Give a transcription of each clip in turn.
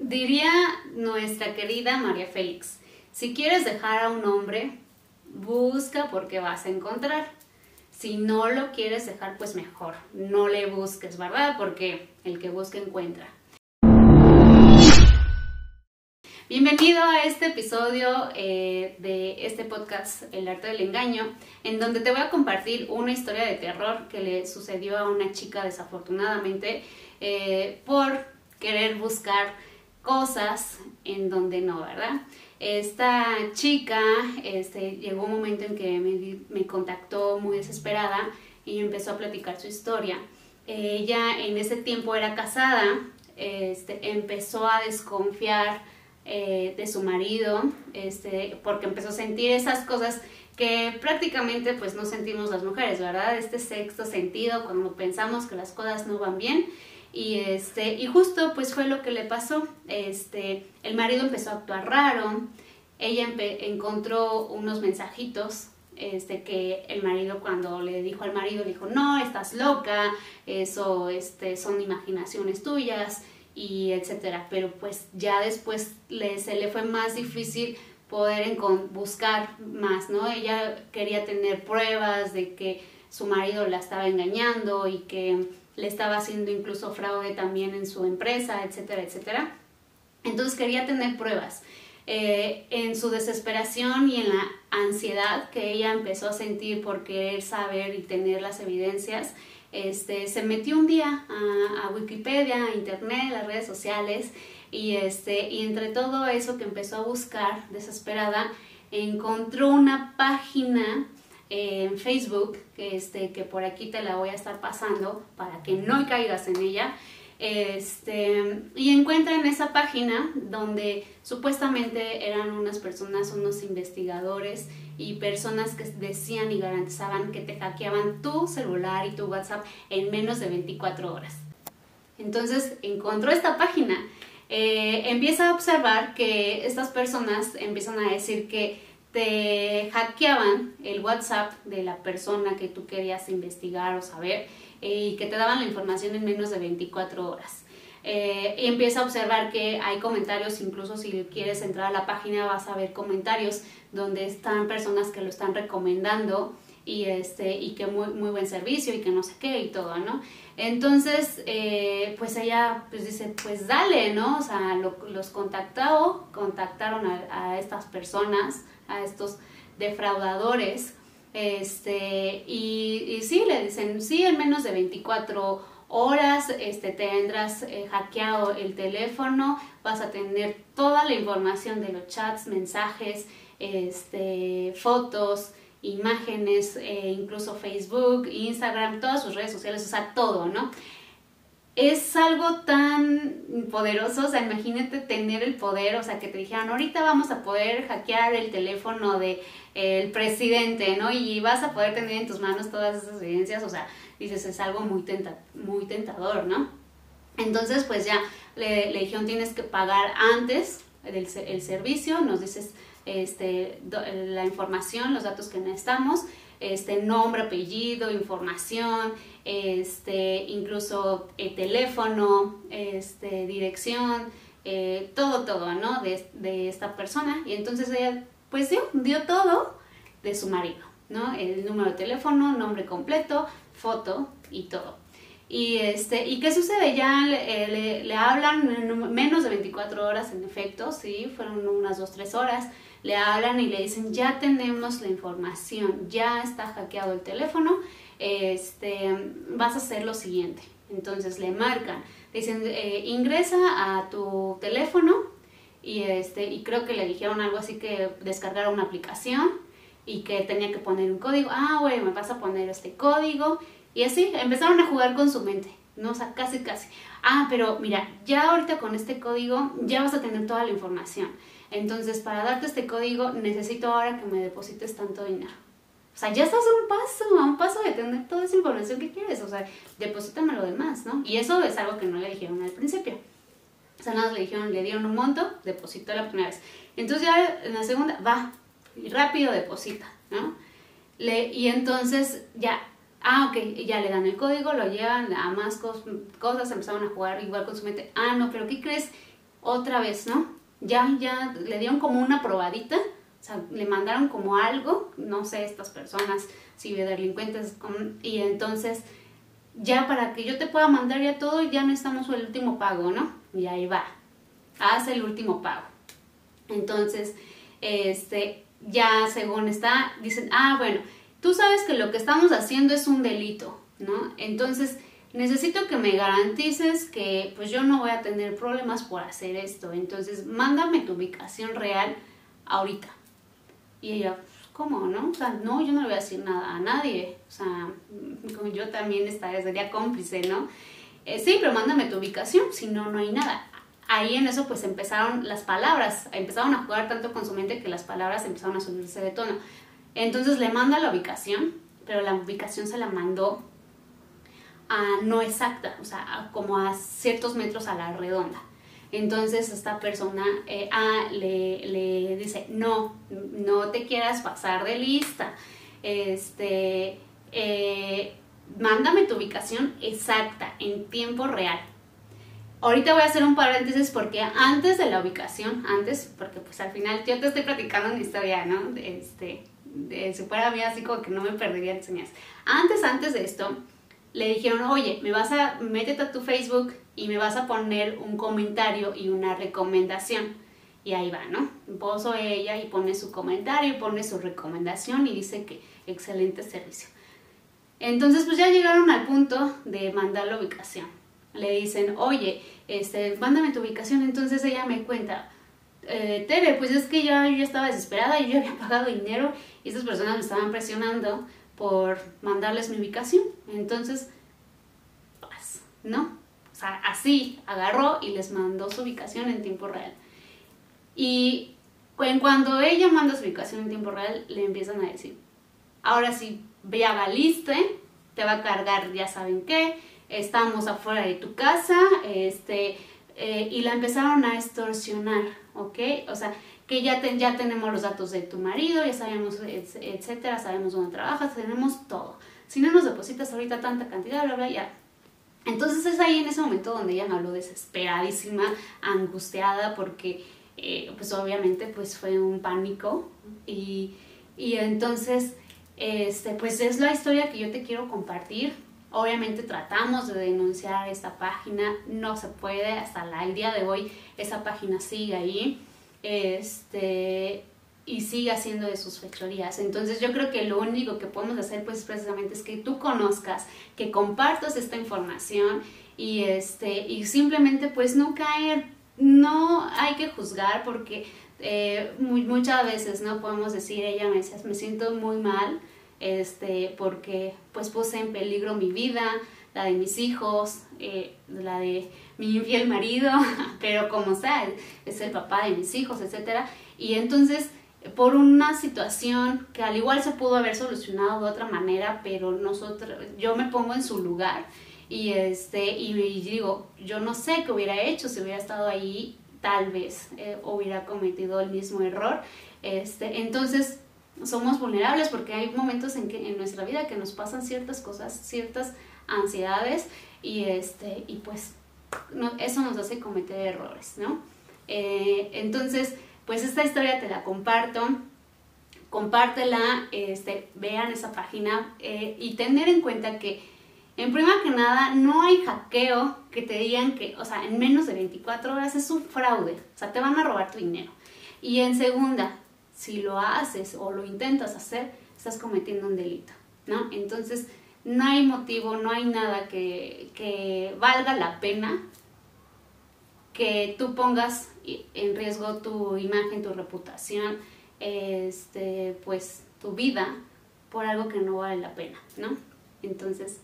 Diría nuestra querida María Félix, si quieres dejar a un hombre, busca porque vas a encontrar. Si no lo quieres dejar, pues mejor, no le busques, ¿verdad? Porque el que busca encuentra. Bienvenido a este episodio eh, de este podcast, El arte del engaño, en donde te voy a compartir una historia de terror que le sucedió a una chica desafortunadamente eh, por querer buscar cosas en donde no, ¿verdad? Esta chica este, llegó un momento en que me, contactó muy desesperada y empezó a platicar su historia. Ella en ese tiempo era casada, este, empezó a desconfiar eh, de su marido, este, porque empezó a sentir esas cosas que prácticamente pues no sentimos las mujeres, ¿verdad? Este sexto sentido cuando pensamos que las cosas no van bien y este, y justo pues fue lo que le pasó. Este, el marido empezó a actuar raro, ella encontró unos mensajitos este, que el marido cuando le dijo al marido, dijo, no, estás loca, eso este, son imaginaciones tuyas y etcétera. Pero pues ya después se le fue más difícil poder buscar más, ¿no? Ella quería tener pruebas de que su marido la estaba engañando y que le estaba haciendo incluso fraude también en su empresa, etcétera, etcétera. Entonces quería tener pruebas. Eh, en su desesperación y en la ansiedad que ella empezó a sentir por querer saber y tener las evidencias, este, se metió un día a, a Wikipedia, a Internet, a las redes sociales y, este, y entre todo eso que empezó a buscar desesperada, encontró una página en Facebook, que, este, que por aquí te la voy a estar pasando para que no caigas en ella. Este, y encuentran esa página donde supuestamente eran unas personas, unos investigadores y personas que decían y garantizaban que te hackeaban tu celular y tu WhatsApp en menos de 24 horas. Entonces encontró esta página, eh, empieza a observar que estas personas empiezan a decir que te hackeaban el WhatsApp de la persona que tú querías investigar o saber eh, y que te daban la información en menos de 24 horas. Eh, y empieza a observar que hay comentarios, incluso si quieres entrar a la página vas a ver comentarios donde están personas que lo están recomendando y, este, y que muy, muy buen servicio y que no sé qué y todo, ¿no? Entonces, eh, pues ella pues dice, pues dale, ¿no? O sea, los contactó, contactaron a estas personas, a estos defraudadores. Este, y, sí, le dicen, sí, en menos de 24 horas este, tendrás eh, hackeado el teléfono, vas a tener toda la información de los chats, mensajes, este, fotos, imágenes, eh, incluso Facebook, Instagram, todas sus redes sociales, o sea, todo, ¿no? es algo tan poderoso, o sea, imagínate tener el poder, o sea, que te dijeran, ahorita vamos a poder hackear el teléfono de el presidente, ¿no? Y vas a poder tener en tus manos todas esas evidencias, o sea, dices, es algo muy, tenta muy tentador, ¿no? Entonces, pues ya le dijeron, tienes que pagar antes el, el servicio, nos dices este, la información, los datos que necesitamos, este nombre, apellido, información, este, incluso el teléfono, este, dirección, eh, todo, todo, ¿no? De, esta persona. Y entonces ella, pues dio, dio todo de su marido, ¿no? El número de teléfono, nombre completo, foto y todo. Y, este, ¿Y qué sucede? Ya le hablan menos de 24 horas, en efecto, sí, fueron unas 2-3 horas le hablan y le dicen, ya tenemos la información, ya está hackeado el teléfono, este, vas a hacer lo siguiente. Entonces le marcan, dicen, eh, ingresa a tu teléfono y, este, y creo que le dijeron algo así que descargara una aplicación y que tenía que poner un código. Ah, bueno, me vas a poner este código. Y así empezaron a jugar con su mente. No, casi, casi. Ah, pero mira, ya ahorita con este código ya vas a tener toda la información. Entonces, para darte este código, necesito ahora que me deposites tanto dinero. O sea, ya estás a un paso, a un paso de tener toda esa información que quieres. O sea, deposítame lo demás, ¿no? Y eso es algo que no le dijeron al principio. O sea, nada le dijeron, le dieron un monto, depositó la primera vez. Entonces ya en la segunda, va, y rápido deposita, ¿no? Y entonces ya, ah, ok, ya le dan el código, lo llevan a más cosas, empezaron a jugar igual con su mente. Ah, no, pero ¿qué crees? otra vez, ¿no? Ya, ya le dieron como una probadita, o sea, le mandaron como algo, no sé, estas personas, si delincuentes, y entonces ya para que yo te pueda mandar ya todo, ya necesitamos el último pago, ¿no? Y ahí va, haz el último pago. Entonces, este, ya según está, dicen, ah, bueno, tú sabes que lo que estamos haciendo es un delito, ¿no? Entonces, necesito que me garantices que pues yo no voy a tener problemas por hacer esto. Entonces, mándame tu ubicación real ahorita. Y ella, pues, ¿cómo, no? O sea, no, yo no le voy a decir nada a nadie. O sea, yo también estaría, sería cómplice, ¿no? Eh, sí, pero mándame tu ubicación, si no, no hay nada. Ahí en eso pues empezaron las palabras, empezaron a jugar tanto con su mente que las palabras empezaron a subirse de tono. Entonces le manda la ubicación, pero la ubicación se la mandó a no exacta, o sea, como a ciertos metros a la redonda. Entonces esta persona eh, le, le, dice, no, no te quieras pasar de lista, este, eh, mándame tu ubicación exacta, en tiempo real. Ahorita voy a hacer un paréntesis porque antes de la ubicación, antes, porque pues al final yo te estoy platicando una historia, ¿no? Este, de, mí así como que no me perdería enseñas. Antes, antes de esto, le dijeron, oye, me vas a, métete a tu Facebook y me vas a poner un comentario y una recomendación. Y ahí va, ¿no? Poso ella y pone su comentario y pone su recomendación y dice que excelente servicio. Entonces, pues ya llegaron al punto de mandar la ubicación. Le dicen, oye, este, mándame tu ubicación. Entonces ella me cuenta, eh, Tere, pues es que ya yo estaba desesperada yo había pagado dinero y estas personas me estaban presionando por mandarles mi ubicación. Entonces, pues, ¿no? O sea, así agarró y les mandó su ubicación en tiempo real. Y cuando ella manda su ubicación en tiempo real, le empiezan a decir, ahora sí, ya valiste, te va a cargar ya saben qué, estamos afuera de tu casa, este, eh, y la empezaron a extorsionar, ¿ok? O sea, que ya, ya tenemos los datos de tu marido, ya sabemos, etcétera, sabemos dónde trabajas, tenemos todo. Si no nos depositas ahorita tanta cantidad, bla, bla, ya. Entonces es ahí en ese momento donde ella me habló desesperadísima, angustiada, porque eh, pues obviamente pues fue un pánico y, y entonces este, pues es la historia que yo te quiero compartir. Obviamente tratamos de denunciar esta página, no se puede, hasta el día de hoy esa página sigue ahí este, y sigue haciendo de sus fechorías. Entonces yo creo que lo único que podemos hacer pues precisamente es que tú conozcas, que compartas esta información y, este, y simplemente pues no caer, no hay que juzgar porque eh, muchas veces no podemos decir, ella me decía, me siento muy mal este, porque pues puse en peligro mi vida, la de mis hijos, eh, la de mi infiel marido, pero como sea, es el papá de mis hijos, etc. Y entonces, por una situación que al igual se pudo haber solucionado de otra manera, pero nosotros, yo me pongo en su lugar y, este, y, digo, yo no sé qué hubiera hecho si hubiera estado ahí, tal vez eh, hubiera cometido el mismo error. Este, entonces, somos vulnerables porque hay momentos en que en nuestra vida que nos pasan ciertas cosas, ciertas ansiedades y este y pues eso nos hace cometer errores, ¿no? Eh, entonces, pues esta historia te la comparto, compártela, este, vean esa página eh, y tener en cuenta que, en primera que nada, no hay hackeo que te digan que, o sea, en menos de 24 horas es un fraude, o sea, te van a robar tu dinero. Y en segunda, si lo haces o lo intentas hacer, estás cometiendo un delito, ¿no? Entonces, no hay motivo, no hay nada que, que valga la pena que tú pongas en riesgo tu imagen, tu reputación, este, pues tu vida por algo que no vale la pena, ¿no? Entonces,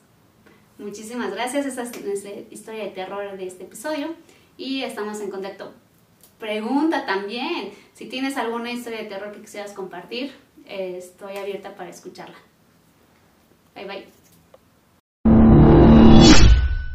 muchísimas gracias. Esa es la historia de terror de este episodio y estamos en contacto. Pregunta también, si tienes alguna historia de terror que quisieras compartir, estoy abierta para escucharla. Bye bye.